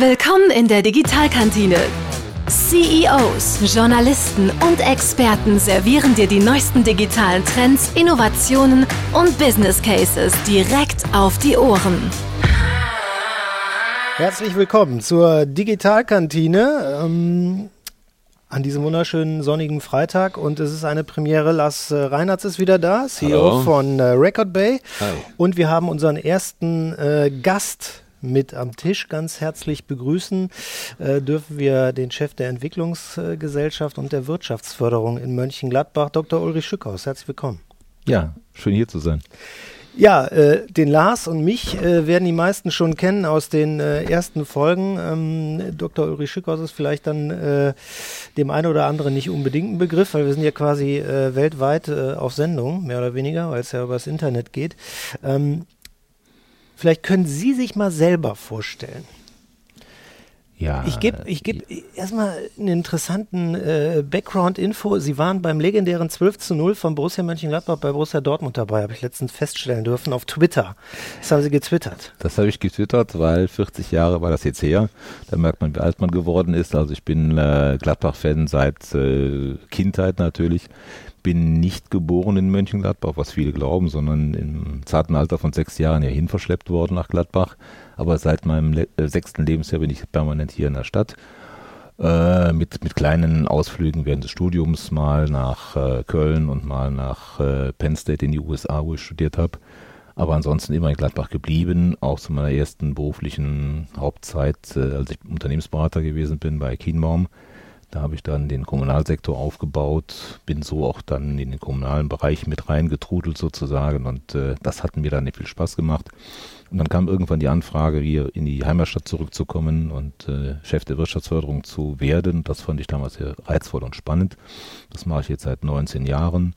Willkommen in der Digitalkantine. CEOs, Journalisten und Experten servieren dir die neuesten digitalen Trends, Innovationen und Business Cases direkt auf die Ohren. Herzlich willkommen zur Digitalkantine. Ähm an diesem wunderschönen sonnigen Freitag und es ist eine Premiere. Lars äh, Reinhardt ist wieder da, CEO Hallo. von äh, Record Bay. Hi. Und wir haben unseren ersten äh, Gast mit am Tisch ganz herzlich begrüßen äh, dürfen wir den Chef der Entwicklungsgesellschaft und der Wirtschaftsförderung in Mönchengladbach, Dr. Ulrich Schückhaus. Herzlich willkommen. Ja, schön hier zu sein. Ja, äh, den Lars und mich äh, werden die meisten schon kennen aus den äh, ersten Folgen. Ähm, Dr. Ulrich Schückhaus ist vielleicht dann äh, dem einen oder anderen nicht unbedingt ein Begriff, weil wir sind ja quasi äh, weltweit äh, auf Sendung, mehr oder weniger, weil es ja übers Internet geht. Ähm, vielleicht können Sie sich mal selber vorstellen, ja. Ich gebe ich geb erstmal einen interessanten äh, Background-Info. Sie waren beim legendären 12 zu 0 von Borussia Mönchengladbach bei Borussia Dortmund dabei, habe ich letztens feststellen dürfen auf Twitter. Das haben Sie getwittert. Das habe ich getwittert, weil 40 Jahre war das jetzt her. Da merkt man, wie alt man geworden ist. Also ich bin äh, Gladbach-Fan seit äh, Kindheit natürlich bin nicht geboren in Mönchengladbach, was viele glauben, sondern im zarten Alter von sechs Jahren hierhin verschleppt worden nach Gladbach aber seit meinem le äh, sechsten Lebensjahr bin ich permanent hier in der Stadt. Äh, mit, mit kleinen Ausflügen während des Studiums mal nach äh, Köln und mal nach äh, Penn State in die USA, wo ich studiert habe. Aber ansonsten immer in Gladbach geblieben, auch zu meiner ersten beruflichen Hauptzeit, äh, als ich Unternehmensberater gewesen bin bei Kienbaum. Da habe ich dann den Kommunalsektor aufgebaut, bin so auch dann in den kommunalen Bereich mit reingetrudelt sozusagen und äh, das hat mir dann nicht viel Spaß gemacht. Und dann kam irgendwann die Anfrage, hier in die Heimatstadt zurückzukommen und äh, Chef der Wirtschaftsförderung zu werden. Das fand ich damals sehr reizvoll und spannend. Das mache ich jetzt seit 19 Jahren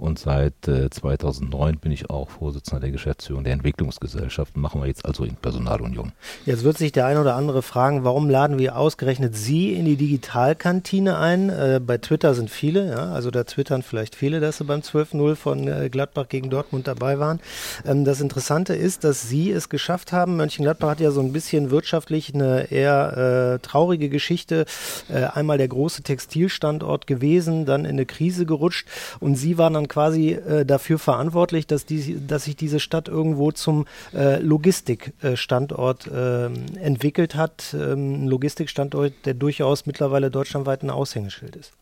und seit äh, 2009 bin ich auch Vorsitzender der Geschäftsführung der Entwicklungsgesellschaft. Machen wir jetzt also in Personalunion. Jetzt wird sich der ein oder andere fragen, warum laden wir ausgerechnet Sie in die Digitalkantine ein? Äh, bei Twitter sind viele, ja, also da twittern vielleicht viele, dass sie beim 12-0 von äh, Gladbach gegen Dortmund dabei waren. Ähm, das Interessante ist, dass Sie es geschafft haben. Mönchengladbach hat ja so ein bisschen wirtschaftlich eine eher äh, traurige Geschichte. Äh, einmal der große Textilstandort gewesen, dann in eine Krise gerutscht und Sie waren dann quasi äh, dafür verantwortlich, dass, die, dass sich diese Stadt irgendwo zum äh, Logistikstandort äh, entwickelt hat. Ähm, ein Logistikstandort, der durchaus mittlerweile deutschlandweit ein Aushängeschild ist.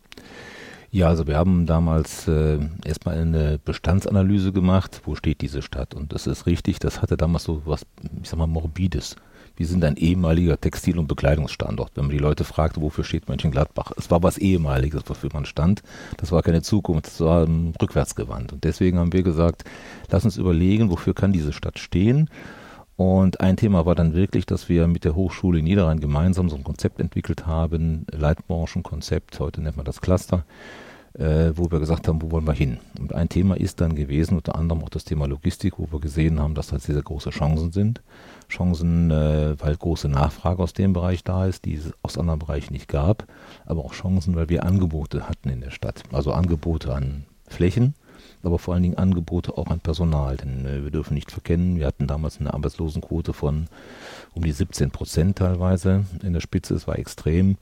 Ja, also wir haben damals äh, erstmal eine Bestandsanalyse gemacht, wo steht diese Stadt. Und das ist richtig, das hatte damals so was, ich sag mal, morbides wir sind ein ehemaliger Textil- und Bekleidungsstandort. Wenn man die Leute fragt, wofür steht Mönchengladbach? Es war was ehemaliges, wofür man stand. Das war keine Zukunft, das war um, rückwärtsgewandt. Und deswegen haben wir gesagt, lass uns überlegen, wofür kann diese Stadt stehen? Und ein Thema war dann wirklich, dass wir mit der Hochschule Niederrhein gemeinsam so ein Konzept entwickelt haben, Leitbranchenkonzept, heute nennt man das Cluster, äh, wo wir gesagt haben, wo wollen wir hin? Und ein Thema ist dann gewesen, unter anderem auch das Thema Logistik, wo wir gesehen haben, dass da sehr, große Chancen sind. Chancen, äh, weil große Nachfrage aus dem Bereich da ist, die es aus anderen Bereichen nicht gab, aber auch Chancen, weil wir Angebote hatten in der Stadt. Also Angebote an Flächen, aber vor allen Dingen Angebote auch an Personal. Denn äh, wir dürfen nicht verkennen, wir hatten damals eine Arbeitslosenquote von um die 17 Prozent teilweise in der Spitze. Es war extrem.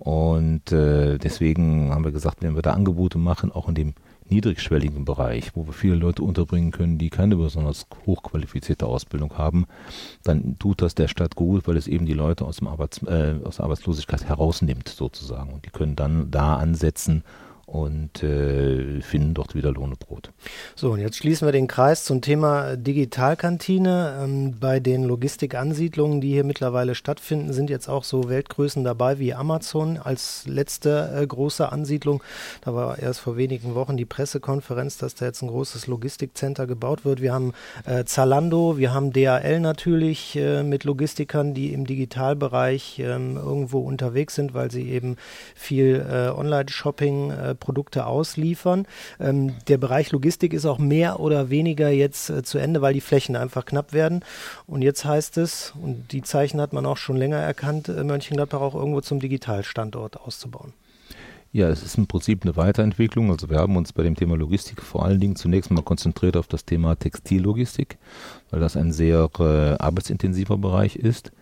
Und äh, deswegen haben wir gesagt, wenn wir da Angebote machen, auch in dem niedrigschwelligen Bereich, wo wir viele Leute unterbringen können, die keine besonders hochqualifizierte Ausbildung haben, dann tut das der Stadt gut, weil es eben die Leute aus, dem Arbeits, äh, aus der Arbeitslosigkeit herausnimmt sozusagen. Und die können dann da ansetzen und äh, finden dort wieder Lohn und Brot. So, und jetzt schließen wir den Kreis zum Thema Digitalkantine. Ähm, bei den Logistikansiedlungen, die hier mittlerweile stattfinden, sind jetzt auch so Weltgrößen dabei wie Amazon als letzte äh, große Ansiedlung. Da war erst vor wenigen Wochen die Pressekonferenz, dass da jetzt ein großes Logistikcenter gebaut wird. Wir haben äh, Zalando, wir haben DHL natürlich äh, mit Logistikern, die im Digitalbereich ähm, irgendwo unterwegs sind, weil sie eben viel äh, Online-Shopping äh, Produkte ausliefern. Ähm, der Bereich Logistik ist auch mehr oder weniger jetzt äh, zu Ende, weil die Flächen einfach knapp werden. Und jetzt heißt es, und die Zeichen hat man auch schon länger erkannt, äh, Mönchengladbach auch irgendwo zum Digitalstandort auszubauen. Ja, es ist im Prinzip eine Weiterentwicklung. Also wir haben uns bei dem Thema Logistik vor allen Dingen zunächst mal konzentriert auf das Thema Textillogistik, weil das ein sehr äh, arbeitsintensiver Bereich ist.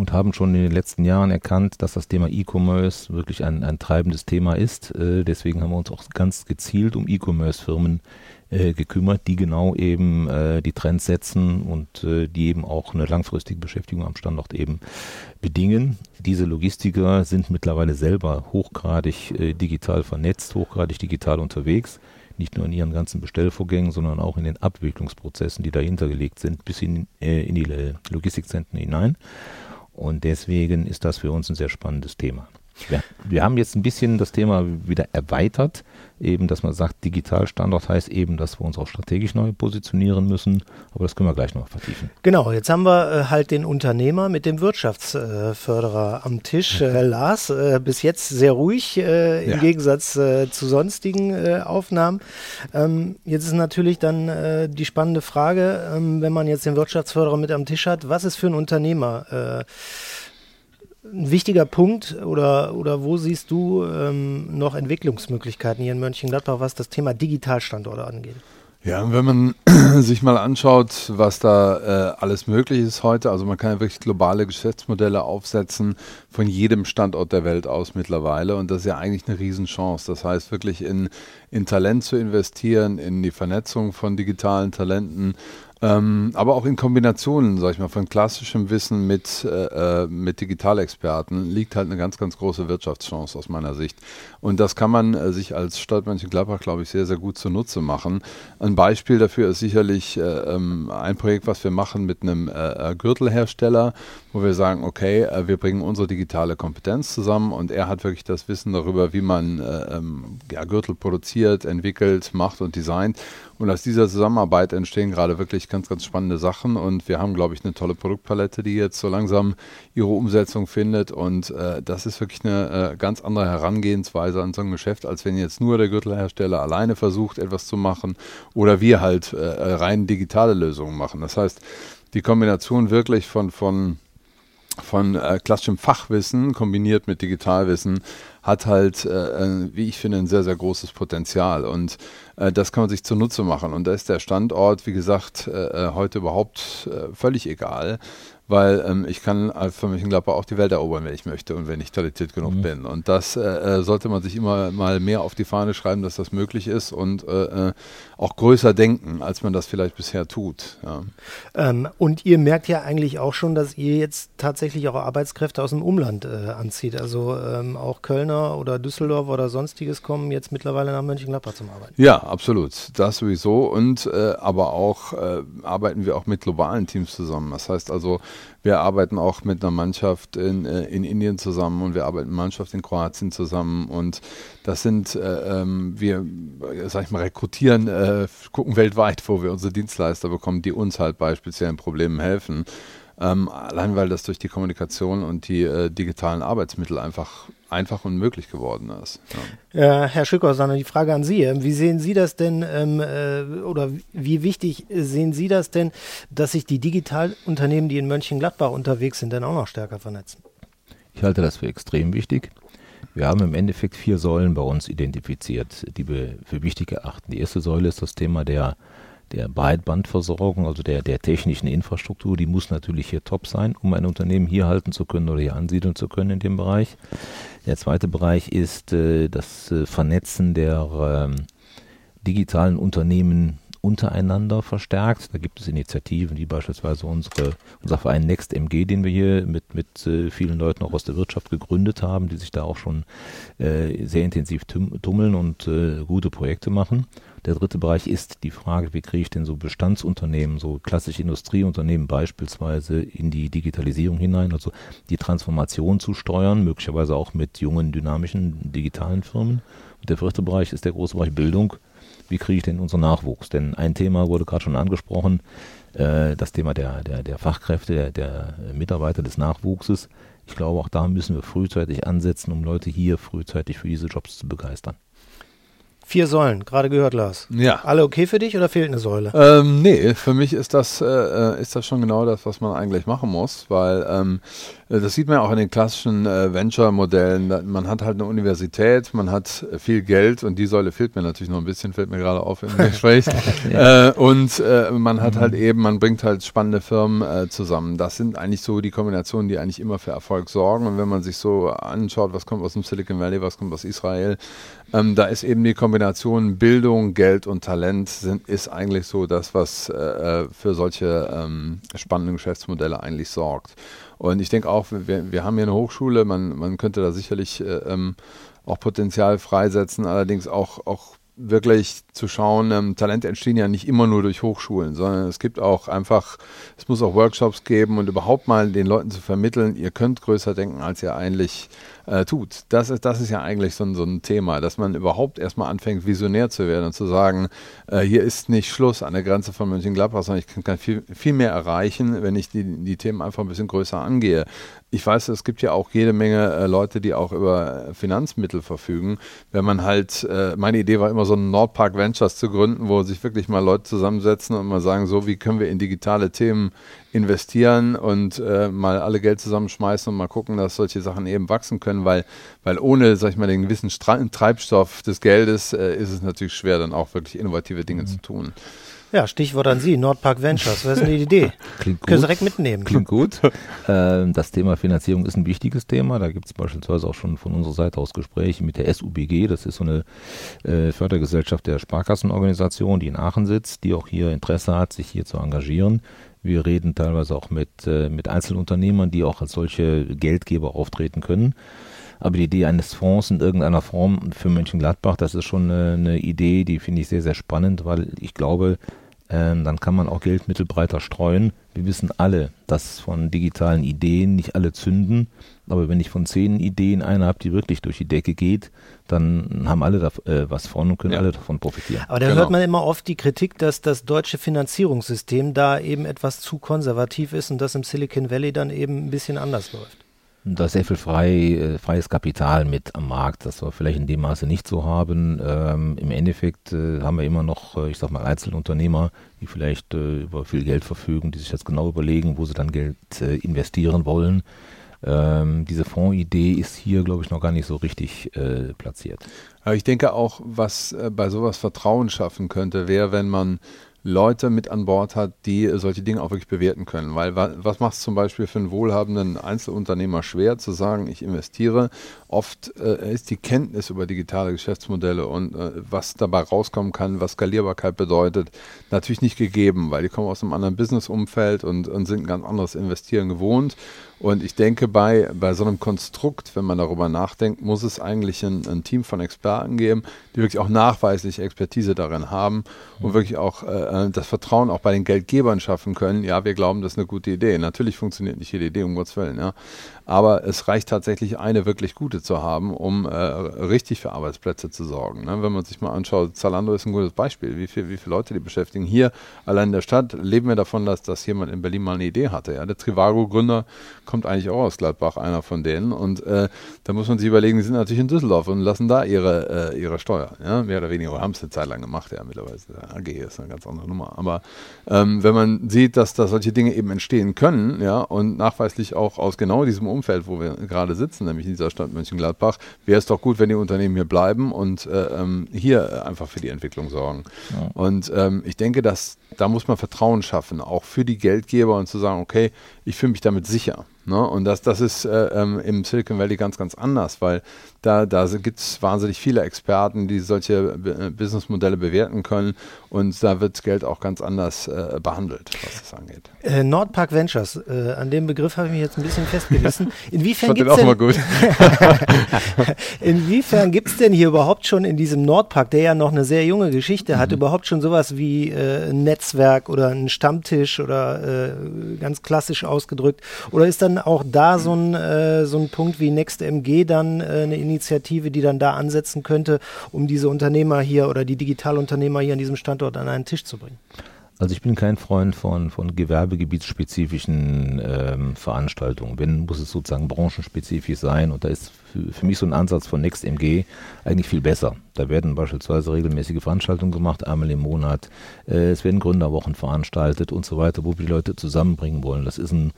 Und haben schon in den letzten Jahren erkannt, dass das Thema E-Commerce wirklich ein, ein treibendes Thema ist. Äh, deswegen haben wir uns auch ganz gezielt um E-Commerce-Firmen äh, gekümmert, die genau eben äh, die Trends setzen und äh, die eben auch eine langfristige Beschäftigung am Standort eben bedingen. Diese Logistiker sind mittlerweile selber hochgradig äh, digital vernetzt, hochgradig digital unterwegs nicht nur in ihren ganzen Bestellvorgängen, sondern auch in den Abwicklungsprozessen, die dahinter gelegt sind, bis in, äh, in die Logistikzentren hinein. Und deswegen ist das für uns ein sehr spannendes Thema. Wir, wir haben jetzt ein bisschen das Thema wieder erweitert, eben, dass man sagt, Digitalstandort heißt eben, dass wir uns auch strategisch neu positionieren müssen, aber das können wir gleich noch vertiefen. Genau, jetzt haben wir äh, halt den Unternehmer mit dem Wirtschaftsförderer am Tisch. Äh, Lars, äh, bis jetzt sehr ruhig äh, im ja. Gegensatz äh, zu sonstigen äh, Aufnahmen. Ähm, jetzt ist natürlich dann die spannende Frage, ähm, wenn man jetzt den Wirtschaftsförderer mit am Tisch hat, was ist für ein Unternehmer? Ein wichtiger Punkt oder, oder wo siehst du ähm, noch Entwicklungsmöglichkeiten hier in Mönchengladbach, was das Thema Digitalstandorte angeht? Ja, wenn man sich mal anschaut, was da äh, alles möglich ist heute, also man kann ja wirklich globale Geschäftsmodelle aufsetzen von jedem Standort der Welt aus mittlerweile und das ist ja eigentlich eine Riesenchance. Das heißt wirklich in, in Talent zu investieren, in die Vernetzung von digitalen Talenten, ähm, aber auch in Kombinationen, sag ich mal, von klassischem Wissen mit, äh, äh, mit Digitalexperten liegt halt eine ganz, ganz große Wirtschaftschance aus meiner Sicht. Und das kann man äh, sich als Stadt Mönchengladbach, glaube ich, sehr, sehr gut zunutze machen. Ein Beispiel dafür ist sicherlich äh, ähm, ein Projekt, was wir machen mit einem äh, äh, Gürtelhersteller, wo wir sagen, okay, wir bringen unsere digitale Kompetenz zusammen und er hat wirklich das Wissen darüber, wie man ähm, ja, Gürtel produziert, entwickelt, macht und designt. Und aus dieser Zusammenarbeit entstehen gerade wirklich ganz, ganz spannende Sachen. Und wir haben, glaube ich, eine tolle Produktpalette, die jetzt so langsam ihre Umsetzung findet. Und äh, das ist wirklich eine äh, ganz andere Herangehensweise an so ein Geschäft, als wenn jetzt nur der Gürtelhersteller alleine versucht, etwas zu machen oder wir halt äh, rein digitale Lösungen machen. Das heißt, die Kombination wirklich von, von von äh, klassischem Fachwissen kombiniert mit Digitalwissen hat halt, äh, wie ich finde, ein sehr, sehr großes Potenzial. Und äh, das kann man sich zunutze machen. Und da ist der Standort, wie gesagt, äh, äh, heute überhaupt äh, völlig egal weil ähm, ich kann mich Mönchengladbach auch die Welt erobern, wenn ich möchte und wenn ich talentiert genug mhm. bin. Und das äh, äh, sollte man sich immer mal mehr auf die Fahne schreiben, dass das möglich ist und äh, äh, auch größer denken, als man das vielleicht bisher tut. Ja. Ähm, und ihr merkt ja eigentlich auch schon, dass ihr jetzt tatsächlich auch Arbeitskräfte aus dem Umland äh, anzieht. Also ähm, auch Kölner oder Düsseldorf oder sonstiges kommen jetzt mittlerweile nach Mönchengladbach zum Arbeiten. Ja, absolut. Das sowieso. Und äh, aber auch arbeiten wir auch mit globalen Teams zusammen. Das heißt also, wir arbeiten auch mit einer Mannschaft in, äh, in Indien zusammen und wir arbeiten mit einer Mannschaft in Kroatien zusammen. Und das sind, äh, ähm, wir, sag ich mal, rekrutieren, äh, gucken weltweit, wo wir unsere Dienstleister bekommen, die uns halt bei speziellen Problemen helfen. Ähm, allein weil das durch die Kommunikation und die äh, digitalen Arbeitsmittel einfach einfach und möglich geworden ist. Ja. Herr Schückhaus, die Frage an Sie. Wie sehen Sie das denn ähm, äh, oder wie wichtig sehen Sie das denn, dass sich die Digitalunternehmen, die in Mönchengladbach unterwegs sind, denn auch noch stärker vernetzen? Ich halte das für extrem wichtig. Wir haben im Endeffekt vier Säulen bei uns identifiziert, die wir für wichtig erachten. Die erste Säule ist das Thema der der Breitbandversorgung, also der, der technischen Infrastruktur, die muss natürlich hier top sein, um ein Unternehmen hier halten zu können oder hier ansiedeln zu können in dem Bereich. Der zweite Bereich ist äh, das äh, Vernetzen der äh, digitalen Unternehmen untereinander verstärkt. Da gibt es Initiativen wie beispielsweise unsere, unser Verein NextMG, den wir hier mit, mit äh, vielen Leuten auch aus der Wirtschaft gegründet haben, die sich da auch schon äh, sehr intensiv tummeln und äh, gute Projekte machen. Der dritte Bereich ist die Frage, wie kriege ich denn so Bestandsunternehmen, so klassische Industrieunternehmen beispielsweise in die Digitalisierung hinein, also die Transformation zu steuern, möglicherweise auch mit jungen, dynamischen, digitalen Firmen. Und der vierte Bereich ist der große Bereich Bildung. Wie kriege ich denn unseren Nachwuchs? Denn ein Thema wurde gerade schon angesprochen, äh, das Thema der, der, der Fachkräfte, der, der Mitarbeiter des Nachwuchses. Ich glaube, auch da müssen wir frühzeitig ansetzen, um Leute hier frühzeitig für diese Jobs zu begeistern. Vier Säulen, gerade gehört, Lars. Ja. Alle okay für dich oder fehlt eine Säule? Ähm, nee, für mich ist das, äh, äh, ist das schon genau das, was man eigentlich machen muss, weil ähm, äh, das sieht man ja auch in den klassischen äh, Venture-Modellen. Man hat halt eine Universität, man hat viel Geld und die Säule fehlt mir natürlich noch ein bisschen, fällt mir gerade auf im Gespräch. ja. äh, und äh, man hat halt mhm. eben, man bringt halt spannende Firmen äh, zusammen. Das sind eigentlich so die Kombinationen, die eigentlich immer für Erfolg sorgen. Und wenn man sich so anschaut, was kommt aus dem Silicon Valley, was kommt aus Israel, ähm, da ist eben die Kombination Bildung, Geld und Talent sind, ist eigentlich so das, was äh, äh, für solche ähm, spannenden Geschäftsmodelle eigentlich sorgt. Und ich denke auch, wir, wir haben hier eine Hochschule, man, man könnte da sicherlich äh, ähm, auch Potenzial freisetzen, allerdings auch, auch wirklich zu schauen, ähm, Talente entstehen ja nicht immer nur durch Hochschulen, sondern es gibt auch einfach, es muss auch Workshops geben und überhaupt mal den Leuten zu vermitteln, ihr könnt größer denken, als ihr eigentlich äh, tut. Das ist, das ist ja eigentlich so ein, so ein Thema, dass man überhaupt erstmal anfängt, visionär zu werden und zu sagen, äh, hier ist nicht Schluss an der Grenze von Mönchengladbach, sondern ich kann, viel, viel mehr erreichen, wenn ich die, die Themen einfach ein bisschen größer angehe. Ich weiß, es gibt ja auch jede Menge äh, Leute, die auch über Finanzmittel verfügen. Wenn man halt, äh, meine Idee war immer so ein Nordpark Ventures zu gründen, wo sich wirklich mal Leute zusammensetzen und mal sagen, so wie können wir in digitale Themen investieren und äh, mal alle Geld zusammenschmeißen und mal gucken, dass solche Sachen eben wachsen können, weil, weil ohne, sag ich mal, den gewissen Stra Treibstoff des Geldes äh, ist es natürlich schwer, dann auch wirklich innovative Dinge mhm. zu tun. Ja, Stichwort an Sie, Nordpark Ventures. Was ist denn die Idee? Klingt gut. Können Sie direkt mitnehmen. Klingt gut. Äh, das Thema Finanzierung ist ein wichtiges Thema. Da gibt es beispielsweise auch schon von unserer Seite aus Gespräche mit der SUBG. Das ist so eine äh, Fördergesellschaft der Sparkassenorganisation, die in Aachen sitzt, die auch hier Interesse hat, sich hier zu engagieren. Wir reden teilweise auch mit, äh, mit Einzelunternehmern, die auch als solche Geldgeber auftreten können. Aber die Idee eines Fonds in irgendeiner Form für Mönchengladbach, das ist schon eine, eine Idee, die finde ich sehr, sehr spannend, weil ich glaube, äh, dann kann man auch Geldmittel breiter streuen. Wir wissen alle, dass von digitalen Ideen nicht alle zünden. Aber wenn ich von zehn Ideen eine habe, die wirklich durch die Decke geht, dann haben alle da, äh, was von und können ja. alle davon profitieren. Aber da genau. hört man immer oft die Kritik, dass das deutsche Finanzierungssystem da eben etwas zu konservativ ist und das im Silicon Valley dann eben ein bisschen anders läuft. Da ist sehr viel frei, äh, freies Kapital mit am Markt, das wir vielleicht in dem Maße nicht so haben. Ähm, Im Endeffekt äh, haben wir immer noch, äh, ich sag mal, Einzelunternehmer, die vielleicht äh, über viel Geld verfügen, die sich jetzt genau überlegen, wo sie dann Geld äh, investieren wollen. Ähm, diese Fondsidee ist hier, glaube ich, noch gar nicht so richtig äh, platziert. Aber ich denke auch, was bei sowas Vertrauen schaffen könnte, wäre, wenn man Leute mit an Bord hat, die solche Dinge auch wirklich bewerten können. Weil was macht es zum Beispiel für einen wohlhabenden Einzelunternehmer schwer zu sagen, ich investiere? Oft äh, ist die Kenntnis über digitale Geschäftsmodelle und äh, was dabei rauskommen kann, was Skalierbarkeit bedeutet, natürlich nicht gegeben, weil die kommen aus einem anderen Businessumfeld und, und sind ein ganz anderes Investieren gewohnt. Und ich denke, bei, bei so einem Konstrukt, wenn man darüber nachdenkt, muss es eigentlich ein, ein Team von Experten geben, die wirklich auch nachweislich Expertise darin haben und mhm. wirklich auch äh, das Vertrauen auch bei den Geldgebern schaffen können. Ja, wir glauben, das ist eine gute Idee. Natürlich funktioniert nicht jede Idee, um Gottes Willen. Ja. Aber es reicht tatsächlich, eine wirklich gute zu haben, um äh, richtig für Arbeitsplätze zu sorgen. Ne? Wenn man sich mal anschaut, Zalando ist ein gutes Beispiel. Wie, viel, wie viele Leute die beschäftigen. Hier allein in der Stadt leben wir davon, dass, dass jemand in Berlin mal eine Idee hatte. Ja? Der Trivago-Gründer kommt eigentlich auch aus Gladbach, einer von denen. Und äh, da muss man sich überlegen, die sind natürlich in Düsseldorf und lassen da ihre, äh, ihre Steuer. Ja? Mehr oder weniger. Haben es eine Zeit lang gemacht, ja, mittlerweile. AG ist eine ganz andere Nummer. Aber ähm, wenn man sieht, dass da solche Dinge eben entstehen können, ja, und nachweislich auch aus genau diesem Umfeld, Umfeld, wo wir gerade sitzen, nämlich in dieser Stadt Mönchengladbach, wäre es doch gut, wenn die Unternehmen hier bleiben und äh, ähm, hier einfach für die Entwicklung sorgen. Ja. Und ähm, ich denke, dass da muss man Vertrauen schaffen, auch für die Geldgeber und zu sagen, okay, ich fühle mich damit sicher. Ne? Und das, das ist äh, ähm, im Silicon Valley ganz, ganz anders, weil da, da gibt es wahnsinnig viele Experten, die solche äh, Businessmodelle bewerten können und da wird Geld auch ganz anders äh, behandelt, was das angeht. Äh, Nordpark Ventures, äh, an dem Begriff habe ich mich jetzt ein bisschen festgebissen. Inwiefern gibt es denn, hier überhaupt schon in diesem Nordpark, der ja noch eine sehr junge Geschichte hat, mhm. überhaupt schon sowas wie äh, ein Netzwerk oder ein Stammtisch oder ganz klassisch ausgedrückt? Oder ist dann auch da so ein, so ein Punkt wie NextMG dann eine Initiative, die dann da ansetzen könnte, um diese Unternehmer hier oder die Digitalunternehmer hier an diesem Standort an einen Tisch zu bringen? Also ich bin kein Freund von, von gewerbegebietsspezifischen ähm, Veranstaltungen. Wenn, muss es sozusagen branchenspezifisch sein und da ist für, mich so ein Ansatz von NextMG eigentlich viel besser. Da werden beispielsweise regelmäßige Veranstaltungen gemacht, einmal im Monat. Äh, es werden Gründerwochen veranstaltet und so weiter, wo wir die Leute zusammenbringen wollen. Das ist ein,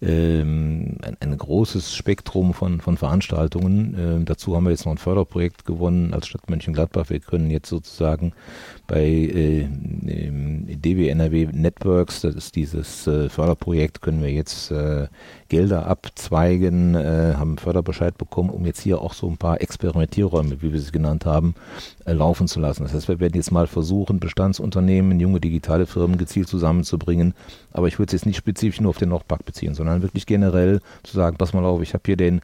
ähm, ein, ein großes Spektrum von, von Veranstaltungen. Ähm, dazu haben wir jetzt noch ein Förderprojekt gewonnen als Stadt Mönchengladbach. Wir können jetzt sozusagen bei äh, DWNRW Networks, das ist dieses äh, Förderprojekt, können wir jetzt äh, Gelder abzweigen, äh, haben Förderbescheid bekommen, um jetzt hier auch so ein paar Experimentierräume, wie wir sie genannt haben, äh, laufen zu lassen. Das heißt, wir werden jetzt mal versuchen, Bestandsunternehmen, junge digitale Firmen gezielt zusammenzubringen. Aber ich würde es jetzt nicht spezifisch nur auf den Nordpark beziehen, sondern wirklich generell zu sagen, pass mal auf, ich habe hier den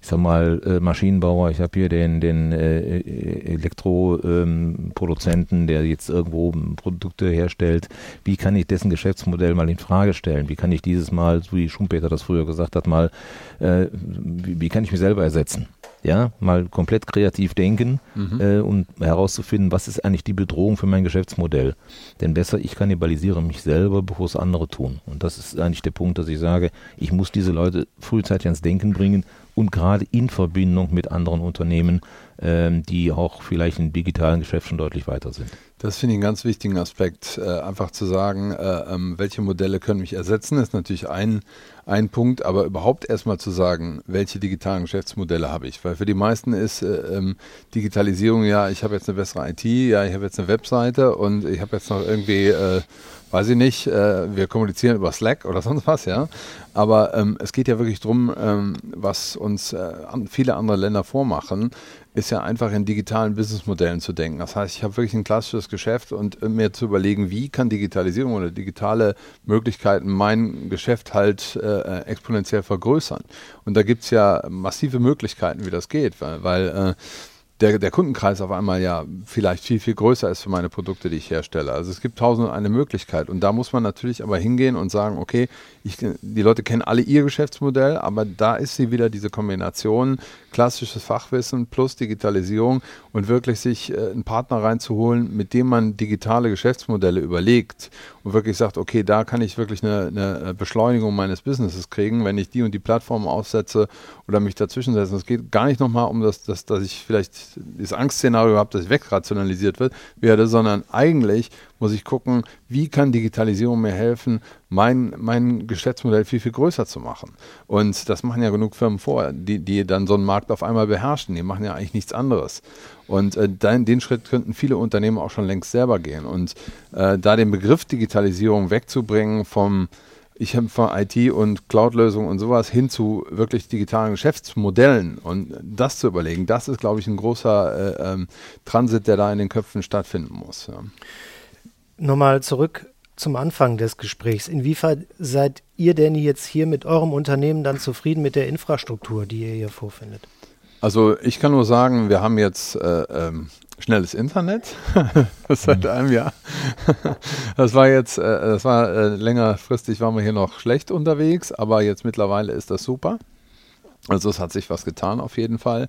ich sag mal, äh, Maschinenbauer, ich habe hier den, den äh, Elektroproduzenten, ähm, der jetzt irgendwo Produkte herstellt. Wie kann ich dessen Geschäftsmodell mal in Frage stellen? Wie kann ich dieses Mal, so wie Schumpeter das früher gesagt hat, mal, äh, wie, wie kann ich mich selber ersetzen? ja, mal komplett kreativ denken mhm. äh, und herauszufinden, was ist eigentlich die Bedrohung für mein Geschäftsmodell. Denn besser, ich kannibalisiere mich selber, bevor es andere tun. Und das ist eigentlich der Punkt, dass ich sage, ich muss diese Leute frühzeitig ans Denken bringen und gerade in Verbindung mit anderen Unternehmen, ähm, die auch vielleicht im digitalen Geschäft schon deutlich weiter sind. Das finde ich einen ganz wichtigen Aspekt, äh, einfach zu sagen, äh, ähm, welche Modelle können mich ersetzen, ist natürlich ein, ein Punkt, aber überhaupt erstmal zu sagen, welche digitalen Geschäftsmodelle habe ich. Weil für die meisten ist äh, ähm, Digitalisierung ja, ich habe jetzt eine bessere IT, ja, ich habe jetzt eine Webseite und ich habe jetzt noch irgendwie weiß ich nicht, äh, wir kommunizieren über Slack oder sonst was, ja. Aber ähm, es geht ja wirklich darum, ähm, was uns äh, viele andere Länder vormachen, ist ja einfach in digitalen Businessmodellen zu denken. Das heißt, ich habe wirklich ein klassisches Geschäft und äh, mir zu überlegen, wie kann Digitalisierung oder digitale Möglichkeiten mein Geschäft halt äh, exponentiell vergrößern. Und da gibt es ja massive Möglichkeiten, wie das geht, weil, weil äh, der, der Kundenkreis auf einmal ja vielleicht viel, viel größer ist für meine Produkte, die ich herstelle. Also es gibt tausend und eine Möglichkeit. Und da muss man natürlich aber hingehen und sagen, okay, ich, die Leute kennen alle ihr Geschäftsmodell, aber da ist sie wieder diese Kombination klassisches Fachwissen plus Digitalisierung und wirklich sich äh, einen Partner reinzuholen, mit dem man digitale Geschäftsmodelle überlegt und wirklich sagt, okay, da kann ich wirklich eine, eine Beschleunigung meines Businesses kriegen, wenn ich die und die Plattform aufsetze oder mich dazwischen setze. Es geht gar nicht nochmal um das, das, dass ich vielleicht das Angstszenario habe, dass ich wegrationalisiert werde, sondern eigentlich muss ich gucken, wie kann Digitalisierung mir helfen, mein, mein Geschäftsmodell viel, viel größer zu machen. Und das machen ja genug Firmen vor, die, die dann so einen Markt auf einmal beherrschen. Die machen ja eigentlich nichts anderes. Und äh, den, den Schritt könnten viele Unternehmen auch schon längst selber gehen. Und äh, da den Begriff Digitalisierung wegzubringen vom ich habe IT und Cloud-Lösungen und sowas hin zu wirklich digitalen Geschäftsmodellen und das zu überlegen, das ist, glaube ich, ein großer äh, ähm, Transit, der da in den Köpfen stattfinden muss. Ja. Nochmal zurück zum Anfang des Gesprächs. Inwiefern seid ihr denn jetzt hier mit eurem Unternehmen dann zufrieden mit der Infrastruktur, die ihr hier vorfindet? Also ich kann nur sagen, wir haben jetzt äh, ähm, schnelles Internet seit mhm. einem Jahr. das war jetzt, äh, das war äh, längerfristig waren wir hier noch schlecht unterwegs, aber jetzt mittlerweile ist das super. Also es hat sich was getan auf jeden Fall.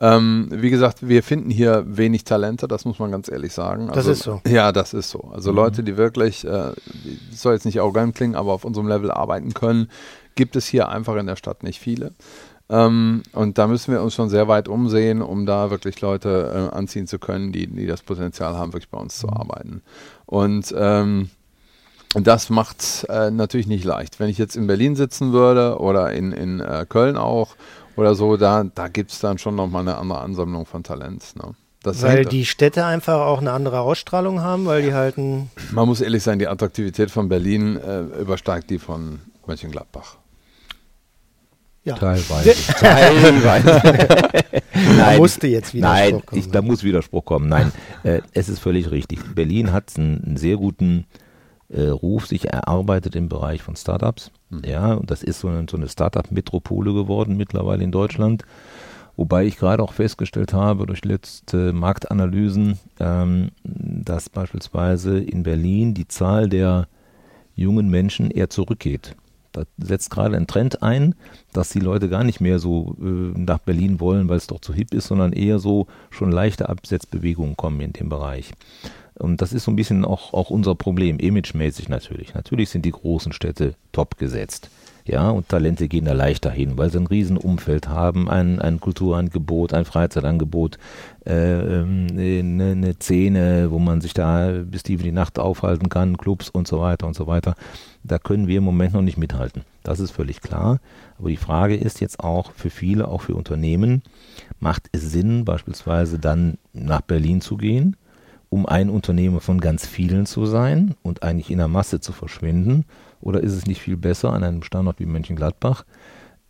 Ähm, wie gesagt, wir finden hier wenig Talente, das muss man ganz ehrlich sagen. Also, das ist so. Ja, das ist so. Also mhm. Leute, die wirklich, äh, soll jetzt nicht arrogant klingen, aber auf unserem Level arbeiten können, gibt es hier einfach in der Stadt nicht viele. Ähm, und da müssen wir uns schon sehr weit umsehen, um da wirklich Leute äh, anziehen zu können, die, die das Potenzial haben, wirklich bei uns zu arbeiten. Und ähm, das macht es äh, natürlich nicht leicht. Wenn ich jetzt in Berlin sitzen würde oder in, in äh, Köln auch oder so, da, da gibt es dann schon nochmal eine andere Ansammlung von Talent. Ne? Das weil die Städte einfach auch eine andere Ausstrahlung haben, weil die halten. Man muss ehrlich sein, die Attraktivität von Berlin äh, übersteigt die von Mönchengladbach. Ja. Teilweise. Teilweise. nein, musste jetzt Widerspruch nein, kommen. Ich, da muss Widerspruch kommen. Nein, äh, es ist völlig richtig. Berlin hat einen, einen sehr guten äh, Ruf sich erarbeitet im Bereich von Startups. Mhm. Ja, und das ist so eine, so eine Startup-Metropole geworden mittlerweile in Deutschland. Wobei ich gerade auch festgestellt habe durch letzte Marktanalysen, ähm, dass beispielsweise in Berlin die Zahl der jungen Menschen eher zurückgeht. Da setzt gerade ein Trend ein, dass die Leute gar nicht mehr so äh, nach Berlin wollen, weil es doch zu hip ist, sondern eher so schon leichte Absetzbewegungen kommen in dem Bereich. Und das ist so ein bisschen auch, auch unser Problem, imagemäßig natürlich. Natürlich sind die großen Städte top gesetzt. Ja, und Talente gehen da leichter hin, weil sie ein Riesenumfeld haben, ein, ein Kulturangebot, ein Freizeitangebot, eine, ähm, eine Szene, wo man sich da bis tief in die Nacht aufhalten kann, Clubs und so weiter und so weiter. Da können wir im Moment noch nicht mithalten. Das ist völlig klar. Aber die Frage ist jetzt auch für viele, auch für Unternehmen, macht es Sinn, beispielsweise dann nach Berlin zu gehen, um ein Unternehmen von ganz vielen zu sein und eigentlich in der Masse zu verschwinden? Oder ist es nicht viel besser, an einem Standort wie Mönchengladbach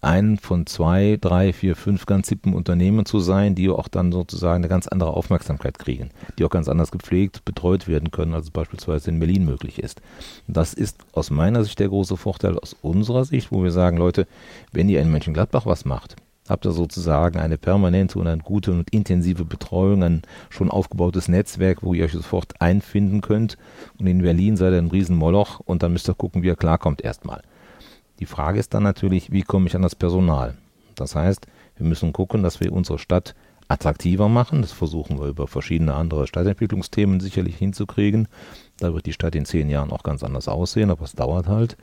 ein von zwei, drei, vier, fünf ganz hippen Unternehmen zu sein, die auch dann sozusagen eine ganz andere Aufmerksamkeit kriegen, die auch ganz anders gepflegt, betreut werden können, als beispielsweise in Berlin möglich ist. Das ist aus meiner Sicht der große Vorteil aus unserer Sicht, wo wir sagen, Leute, wenn ihr in Mönchengladbach was macht, habt ihr sozusagen eine permanente und eine gute und intensive Betreuung, ein schon aufgebautes Netzwerk, wo ihr euch sofort einfinden könnt. Und in Berlin seid ihr ein Riesenmoloch und dann müsst ihr gucken, wie ihr klarkommt erstmal. Die Frage ist dann natürlich, wie komme ich an das Personal? Das heißt, wir müssen gucken, dass wir unsere Stadt attraktiver machen. Das versuchen wir über verschiedene andere Stadtentwicklungsthemen sicherlich hinzukriegen. Da wird die Stadt in zehn Jahren auch ganz anders aussehen, aber es dauert halt.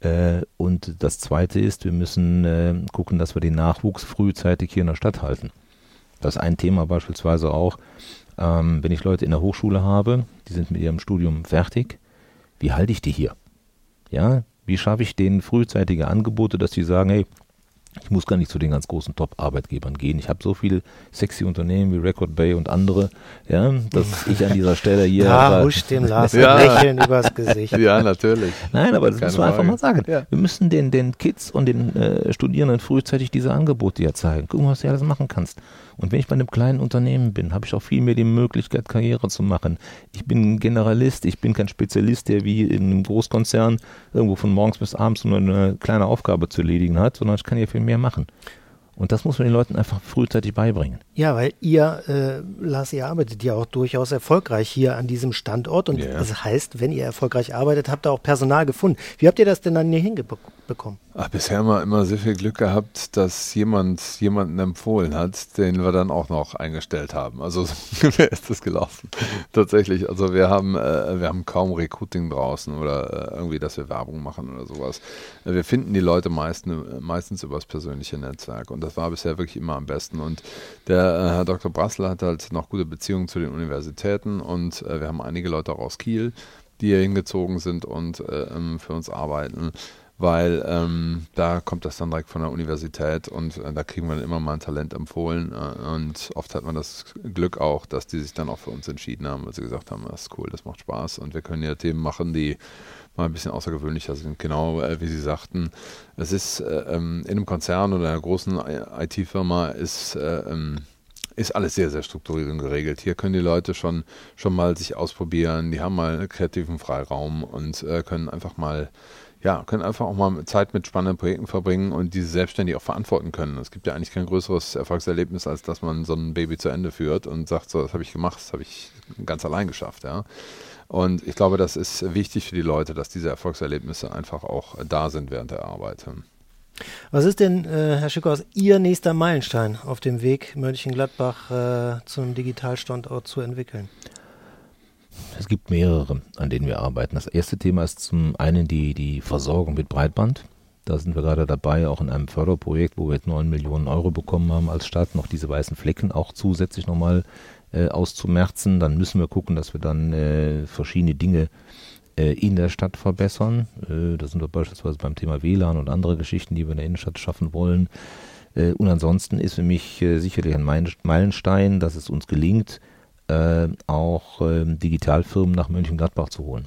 Äh, und das Zweite ist, wir müssen äh, gucken, dass wir den Nachwuchs frühzeitig hier in der Stadt halten. Das ist ein Thema beispielsweise auch, ähm, wenn ich Leute in der Hochschule habe, die sind mit ihrem Studium fertig, wie halte ich die hier? Ja, wie schaffe ich denen frühzeitige Angebote, dass die sagen, hey, ich muss gar nicht zu den ganz großen Top-Arbeitgebern gehen. Ich habe so viele sexy Unternehmen wie Record Bay und andere, ja, dass ich an dieser Stelle hier. Da huscht dem Lars ja. Lächeln übers Gesicht. Ja, natürlich. Nein, aber das Keine muss man Frage. einfach mal sagen. Ja. Wir müssen den, den Kids und den äh, Studierenden frühzeitig diese Angebote ja zeigen. Gucken, was du alles machen kannst. Und wenn ich bei einem kleinen Unternehmen bin, habe ich auch viel mehr die Möglichkeit, Karriere zu machen. Ich bin Generalist, ich bin kein Spezialist, der wie in einem Großkonzern irgendwo von morgens bis abends nur eine kleine Aufgabe zu erledigen hat, sondern ich kann hier viel mehr machen. Und das muss man den Leuten einfach frühzeitig beibringen. Ja, weil ihr, äh, Lars, ihr arbeitet ja auch durchaus erfolgreich hier an diesem Standort. Und yeah. das heißt, wenn ihr erfolgreich arbeitet, habt ihr auch Personal gefunden. Wie habt ihr das denn dann hier hinbekommen? Ach, bisher haben wir immer sehr viel Glück gehabt, dass jemand jemanden empfohlen hat, den wir dann auch noch eingestellt haben. Also wer ist das gelaufen? Tatsächlich. Also wir haben, äh, wir haben kaum Recruiting draußen oder äh, irgendwie, dass wir Werbung machen oder sowas. Wir finden die Leute meisten, meistens übers persönliche Netzwerk und das war bisher wirklich immer am besten. Und der äh, Herr Dr. Brassler hat halt noch gute Beziehungen zu den Universitäten und äh, wir haben einige Leute auch aus Kiel, die hier hingezogen sind und äh, ähm, für uns arbeiten weil ähm, da kommt das dann direkt von der Universität und äh, da kriegen wir dann immer mal ein Talent empfohlen äh, und oft hat man das Glück auch, dass die sich dann auch für uns entschieden haben, weil sie gesagt haben, das ist cool, das macht Spaß und wir können ja Themen machen, die mal ein bisschen außergewöhnlicher sind. Genau äh, wie Sie sagten, es ist äh, ähm, in einem Konzern oder einer großen IT-Firma ist äh, ähm, ist alles sehr, sehr strukturiert und geregelt. Hier können die Leute schon, schon mal sich ausprobieren, die haben mal kreativen Freiraum und äh, können einfach mal ja, können einfach auch mal Zeit mit spannenden Projekten verbringen und diese selbstständig auch verantworten können. Es gibt ja eigentlich kein größeres Erfolgserlebnis, als dass man so ein Baby zu Ende führt und sagt, so, das habe ich gemacht, das habe ich ganz allein geschafft, ja. Und ich glaube, das ist wichtig für die Leute, dass diese Erfolgserlebnisse einfach auch da sind während der Arbeit. Was ist denn, äh, Herr Schückhaus, Ihr nächster Meilenstein auf dem Weg, Mönchengladbach äh, zum Digitalstandort zu entwickeln? Es gibt mehrere, an denen wir arbeiten. Das erste Thema ist zum einen die, die Versorgung mit Breitband. Da sind wir gerade dabei, auch in einem Förderprojekt, wo wir jetzt 9 Millionen Euro bekommen haben als Stadt, noch diese weißen Flecken auch zusätzlich nochmal äh, auszumerzen. Dann müssen wir gucken, dass wir dann äh, verschiedene Dinge äh, in der Stadt verbessern. Äh, da sind wir beispielsweise beim Thema WLAN und andere Geschichten, die wir in der Innenstadt schaffen wollen. Äh, und ansonsten ist für mich äh, sicherlich ein Meilenstein, dass es uns gelingt, äh, auch äh, Digitalfirmen nach Mönchengladbach zu holen.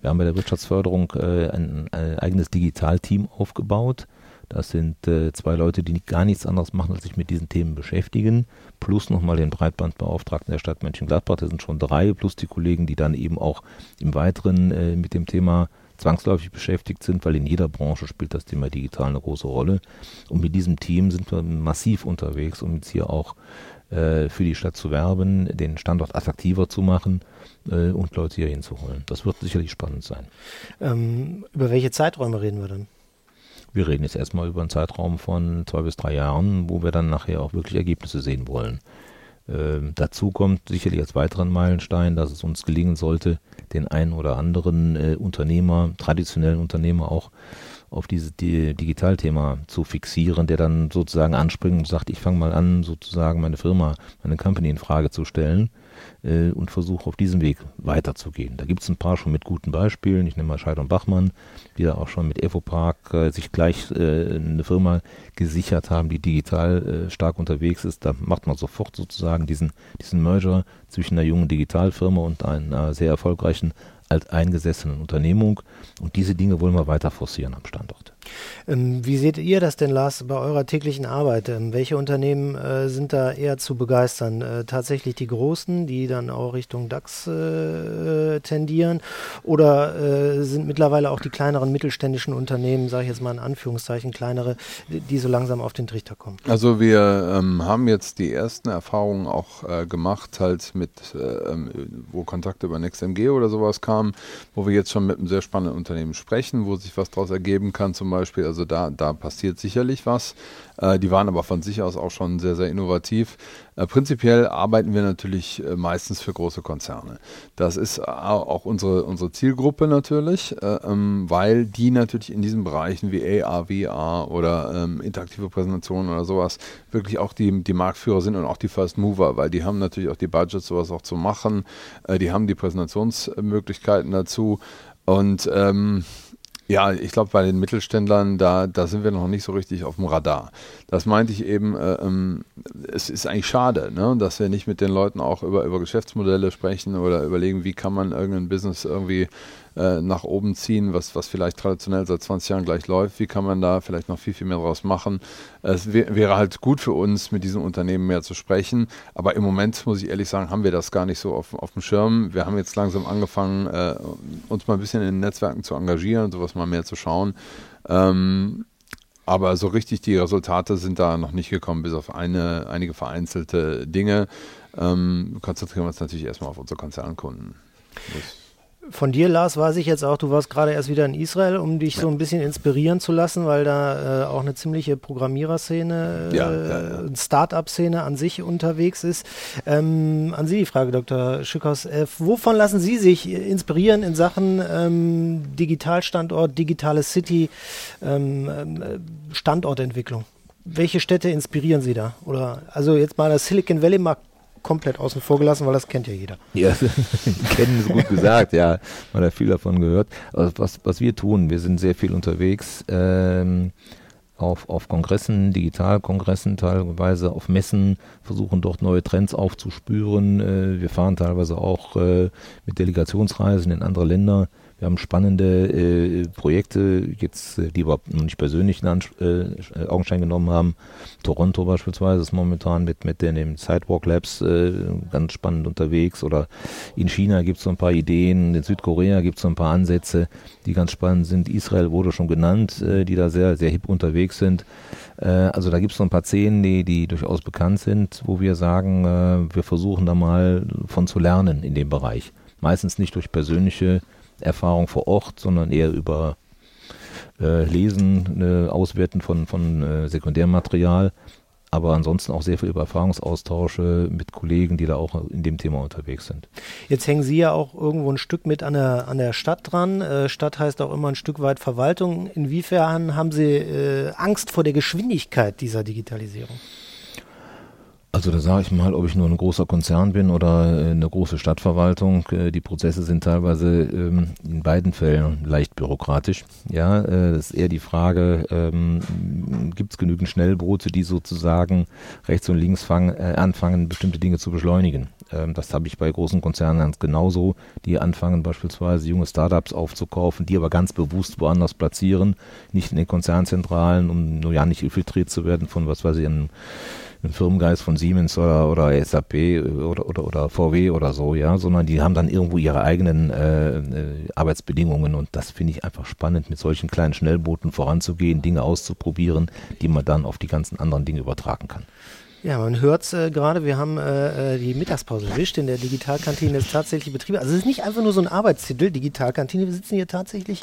Wir haben bei der Wirtschaftsförderung äh, ein, ein, eigenes Digitalteam aufgebaut. Das sind äh, zwei Leute, die gar nichts anderes machen, als sich mit diesen Themen beschäftigen. Plus nochmal den Breitbandbeauftragten der Stadt Mönchengladbach. Das sind schon drei, plus die Kollegen, die dann eben auch im Weiteren äh, mit dem Thema zwangsläufig beschäftigt sind, weil in jeder Branche spielt das Thema digital eine große Rolle. Und mit diesem Team sind wir massiv unterwegs, um jetzt hier auch äh, für die Stadt zu werben, den Standort attraktiver zu machen äh, und Leute hier hinzuholen. Das wird sicherlich spannend sein. Ähm, über welche Zeiträume reden wir dann? Wir reden jetzt erstmal über einen Zeitraum von zwei bis drei Jahren, wo wir dann nachher auch wirklich Ergebnisse sehen wollen. Ähm, dazu kommt sicherlich als weiteren Meilenstein, dass es uns gelingen sollte, den einen oder anderen äh, Unternehmer, traditionellen Unternehmer auch auf dieses die, Digitalthema zu fixieren, der dann sozusagen anspringt und sagt, ich fange mal an, sozusagen meine Firma, meine Company in Frage zu stellen äh, und versuche auf diesem Weg weiterzugehen. Da gibt es ein paar schon mit guten Beispielen. Ich nehme mal Scheid und Bachmann, die da auch schon mit Evopark äh, sich gleich äh, eine Firma gesichert haben, die digital äh, stark unterwegs ist. Da macht man sofort sozusagen diesen, diesen Merger zwischen einer jungen Digitalfirma und einer sehr erfolgreichen alteingesessenen Unternehmung. Und diese Dinge wollen wir weiter forcieren am Standort. Ähm, wie seht ihr das denn, Lars, bei eurer täglichen Arbeit? Ähm, welche Unternehmen äh, sind da eher zu begeistern? Äh, tatsächlich die großen, die dann auch Richtung DAX äh, tendieren? Oder sind mittlerweile auch die kleineren mittelständischen Unternehmen, sage ich jetzt mal in Anführungszeichen, kleinere, die so langsam auf den Trichter kommen? Also wir ähm, haben jetzt die ersten Erfahrungen auch äh, gemacht, halt mit, äh, ähm, wo Kontakte über NextMG oder sowas kamen, wo wir jetzt schon mit einem sehr spannenden Unternehmen sprechen, wo sich was daraus ergeben kann, zum Beispiel Beispiel. Also da, da passiert sicherlich was. Äh, die waren aber von sich aus auch schon sehr, sehr innovativ. Äh, prinzipiell arbeiten wir natürlich äh, meistens für große Konzerne. Das ist auch unsere, unsere Zielgruppe natürlich, ähm, weil die natürlich in diesen Bereichen wie AR, VR oder ähm, interaktive Präsentationen oder sowas wirklich auch die, die Marktführer sind und auch die First Mover, weil die haben natürlich auch die Budgets, sowas auch zu machen. die haben die Präsentationsmöglichkeiten dazu. Und ähm, ja, ich glaube, bei den Mittelständlern, da, da sind wir noch nicht so richtig auf dem Radar. Das meinte ich eben, äh, ähm, es ist eigentlich schade, ne, dass wir nicht mit den Leuten auch über, über Geschäftsmodelle sprechen oder überlegen, wie kann man irgendein Business irgendwie äh, nach oben ziehen, was, was vielleicht traditionell seit 20 Jahren gleich läuft. Wie kann man da vielleicht noch viel, viel mehr draus machen? Es wär, wäre halt gut für uns, mit diesen Unternehmen mehr zu sprechen. Aber im Moment, muss ich ehrlich sagen, haben wir das gar nicht so auf, auf dem Schirm. Wir haben jetzt langsam angefangen, äh, uns mal ein bisschen in den Netzwerken zu engagieren und sowas mal mehr zu schauen. Ähm, aber so richtig die Resultate sind da noch nicht gekommen, bis auf eine, einige vereinzelte Dinge. Ähm, konzentrieren wir uns natürlich erstmal auf unsere Konzernkunden. Von dir, Lars, weiß ich jetzt auch, du warst gerade erst wieder in Israel, um dich ja. so ein bisschen inspirieren zu lassen, weil da äh, auch eine ziemliche Programmiererszene, äh, ja, ja, Start-up-Szene an sich unterwegs ist. Ähm, an Sie die Frage, Dr. Schückhaus. Äh, wovon lassen Sie sich inspirieren in Sachen ähm, Digitalstandort, digitale City, ähm, äh, Standortentwicklung? Welche Städte inspirieren Sie da? Oder also jetzt mal das Silicon Valley mal komplett außen vor gelassen, weil das kennt ja jeder. Ja, kennen ist gut gesagt, ja. Man hat viel davon gehört. Also was, was wir tun, wir sind sehr viel unterwegs. Ähm, auf, auf Kongressen, Digitalkongressen teilweise, auf Messen, versuchen dort neue Trends aufzuspüren. Äh, wir fahren teilweise auch äh, mit Delegationsreisen in andere Länder wir haben spannende äh, Projekte, jetzt, äh, die wir noch nicht persönlich in Ans äh, Augenschein genommen haben. Toronto beispielsweise ist momentan mit, mit den, den Sidewalk Labs äh, ganz spannend unterwegs. Oder in China gibt es so ein paar Ideen, in Südkorea gibt es so ein paar Ansätze, die ganz spannend sind. Israel wurde schon genannt, äh, die da sehr, sehr hip unterwegs sind. Äh, also da gibt es so ein paar Szenen, die, die durchaus bekannt sind, wo wir sagen, äh, wir versuchen da mal von zu lernen in dem Bereich. Meistens nicht durch persönliche Erfahrung vor Ort, sondern eher über äh, Lesen, äh, Auswerten von, von äh, Sekundärmaterial, aber ansonsten auch sehr viel über Erfahrungsaustausche mit Kollegen, die da auch in dem Thema unterwegs sind. Jetzt hängen Sie ja auch irgendwo ein Stück mit an der, an der Stadt dran. Äh, Stadt heißt auch immer ein Stück weit Verwaltung. Inwiefern haben Sie äh, Angst vor der Geschwindigkeit dieser Digitalisierung? Also da sage ich mal, ob ich nur ein großer Konzern bin oder äh, eine große Stadtverwaltung, äh, die Prozesse sind teilweise ähm, in beiden Fällen leicht bürokratisch. Ja, äh, das ist eher die Frage, ähm, gibt es genügend Schnellboote, die sozusagen rechts und links fangen, anfangen, bestimmte Dinge zu beschleunigen. Ähm, das habe ich bei großen Konzernen ganz genauso, die anfangen beispielsweise junge Startups aufzukaufen, die aber ganz bewusst woanders platzieren, nicht in den Konzernzentralen, um nur ja nicht infiltriert zu werden von was weiß ich, einem ein Firmengeist von Siemens oder, oder SAP oder, oder, oder VW oder so, ja, sondern die haben dann irgendwo ihre eigenen äh, äh, Arbeitsbedingungen und das finde ich einfach spannend, mit solchen kleinen Schnellbooten voranzugehen, Dinge auszuprobieren, die man dann auf die ganzen anderen Dinge übertragen kann. Ja, man hört es äh, gerade, wir haben äh, äh die Mittagspause erwischt in der Digitalkantine ist tatsächlich Betrieb. Also es ist nicht einfach nur so ein Arbeitstitel, Digitalkantine, wir sitzen hier tatsächlich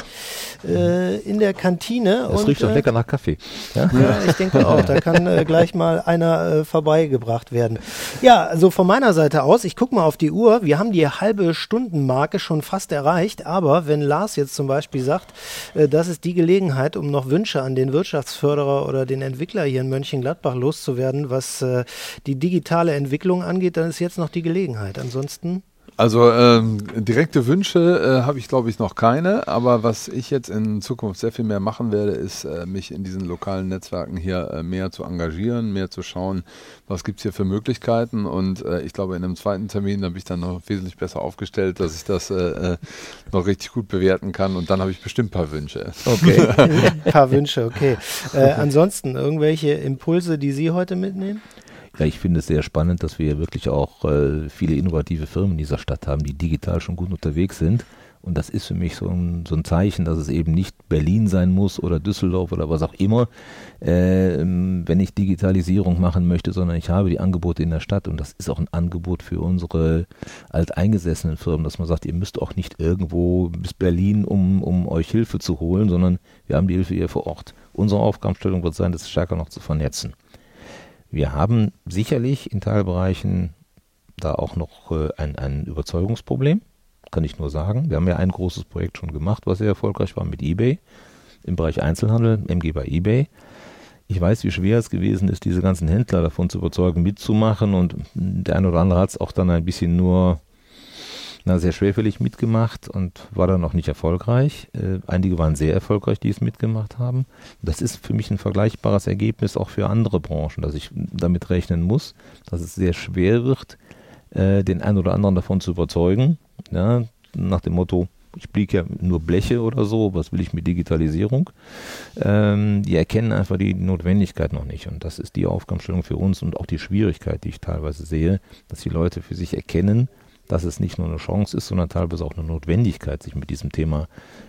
äh, in der Kantine. Es riecht doch äh, lecker nach Kaffee. Ja? ja, ich denke auch, da kann äh, gleich mal einer vorbeigebracht werden. Ja, also von meiner Seite aus, ich gucke mal auf die Uhr, wir haben die halbe Stundenmarke schon fast erreicht, aber wenn Lars jetzt zum Beispiel sagt, das ist die Gelegenheit, um noch Wünsche an den Wirtschaftsförderer oder den Entwickler hier in Mönchengladbach loszuwerden, was äh, die digitale Entwicklung angeht, dann ist jetzt noch die Gelegenheit. Ansonsten also ähm, direkte Wünsche äh, habe ich, glaube ich, noch keine. Aber was ich jetzt in Zukunft sehr viel mehr machen werde, ist, äh, mich in diesen lokalen Netzwerken hier äh, mehr zu engagieren, mehr zu schauen, was gibt es hier für Möglichkeiten. Und äh, ich glaube, in einem zweiten Termin, da bin ich dann noch wesentlich besser aufgestellt, dass ich das äh, äh, noch richtig gut bewerten kann. Und dann habe ich bestimmt ein paar Wünsche. Okay, ein paar Wünsche, okay. ansonsten irgendwelche Impulse, die Sie heute mitnehmen? Ja, ich finde es sehr spannend, dass wir wirklich auch äh, viele innovative Firmen in dieser Stadt haben, die digital schon gut unterwegs sind. Und das ist für mich so ein, so ein Zeichen, dass es eben nicht Berlin sein muss oder Düsseldorf oder was auch immer, äh, wenn ich Digitalisierung machen möchte, sondern ich habe die Angebote in der Stadt und das ist auch ein Angebot für unsere alteingesessenen Firmen, dass man sagt, ihr müsst auch nicht irgendwo bis Berlin, um, um euch Hilfe zu holen, sondern wir haben die Hilfe hier vor Ort. Unsere Aufgabenstellung wird sein, das stärker noch zu vernetzen. Wir haben sicherlich in Teilbereichen da auch noch äh, ein, ein Überzeugungsproblem, kann ich nur sagen. Wir haben ja ein großes Projekt schon gemacht, was sehr erfolgreich war mit eBay im Bereich Einzelhandel, MG bei eBay. Ich weiß, wie schwer es gewesen ist, diese ganzen Händler davon zu überzeugen, mitzumachen und der eine oder andere hat es auch dann ein bisschen nur na, sehr schwerfällig mitgemacht und war dann noch nicht erfolgreich. Äh, einige waren sehr erfolgreich, die es mitgemacht haben. Das ist für mich ein vergleichbares Ergebnis auch für andere Branchen, dass ich damit rechnen muss, dass es sehr schwer wird, äh, den einen oder anderen davon zu überzeugen. Ja, nach dem Motto, ich blicke ja nur Bleche oder so, was will ich mit Digitalisierung? Ähm, die erkennen einfach die Notwendigkeit noch nicht. Und das ist die Aufgabenstellung für uns und auch die Schwierigkeit, die ich teilweise sehe, dass die Leute für sich erkennen, dass es nicht nur eine Chance ist, sondern teilweise auch eine Notwendigkeit, sich mit diesem Thema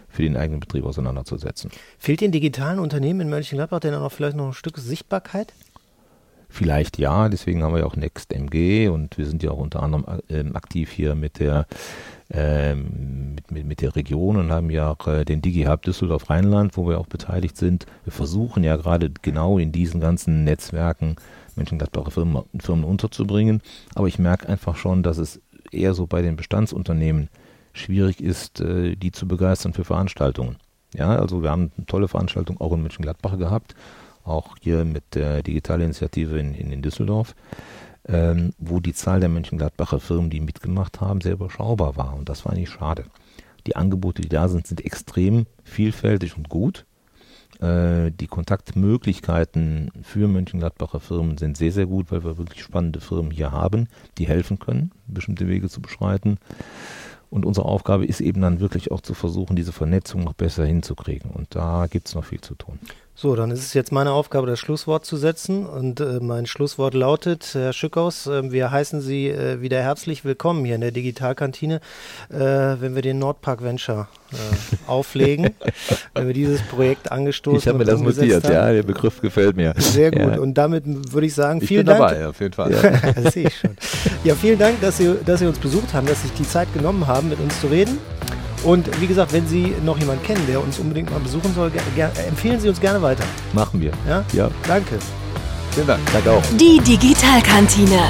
für den eigenen Betrieb auseinanderzusetzen. Fehlt den digitalen Unternehmen in Mönchengladbach denn auch vielleicht noch ein Stück Sichtbarkeit? Vielleicht ja, deswegen haben wir ja auch NextMG und wir sind ja auch unter anderem äh, aktiv hier mit der ähm, mit, mit, mit, der Region und haben ja auch äh, den DigiHub Düsseldorf Rheinland, wo wir auch beteiligt sind. Wir versuchen ja gerade genau in diesen ganzen Netzwerken Mönchengladbacher Firmen, Firmen unterzubringen. Aber ich merke einfach schon, dass es eher so bei den Bestandsunternehmen schwierig ist, äh, die zu begeistern für Veranstaltungen. Ja, also wir haben eine tolle Veranstaltung auch in Mönchengladbach gehabt, auch hier mit der Digitalinitiative in, in, in Düsseldorf, ähm, wo die Zahl der Mönchengladbacher Firmen, die mitgemacht haben, sehr überschaubar war. Und das war eigentlich schade. Die Angebote, die da sind, sind extrem vielfältig und gut. Äh, die Kontaktmöglichkeiten für Mönchengladbacher Firmen sind sehr, sehr gut, weil wir wirklich spannende Firmen hier haben, die helfen können, bestimmte Wege zu beschreiten. Und unsere Aufgabe ist eben dann wirklich auch zu versuchen, diese Vernetzung noch besser hinzukriegen. Und da gibt es noch viel zu tun. So, dann ist es jetzt meine Aufgabe, das Schlusswort zu setzen. Und äh, mein Schlusswort lautet, Herr Schückhaus, äh, wir heißen Sie äh, wieder herzlich willkommen hier in der Digitalkantine, äh, wenn wir den Nordpark Venture äh, auflegen, wenn wir dieses Projekt angestoßen Ich habe mir das notiert, haben. ja, der Begriff gefällt mir. Sehr gut. Ja. Und damit würde ich sagen, vielen ich bin Dank. Dabei, auf jeden Fall. Ja, das sehe ich schon. Ja, vielen Dank, dass Sie, dass Sie uns besucht haben, dass Sie sich die Zeit genommen haben, mit uns zu reden. Und wie gesagt, wenn Sie noch jemanden kennen, der uns unbedingt mal besuchen soll, empfehlen Sie uns gerne weiter. Machen wir. Ja? Ja. Danke. Vielen Dank. Danke auch. Die Digitalkantine.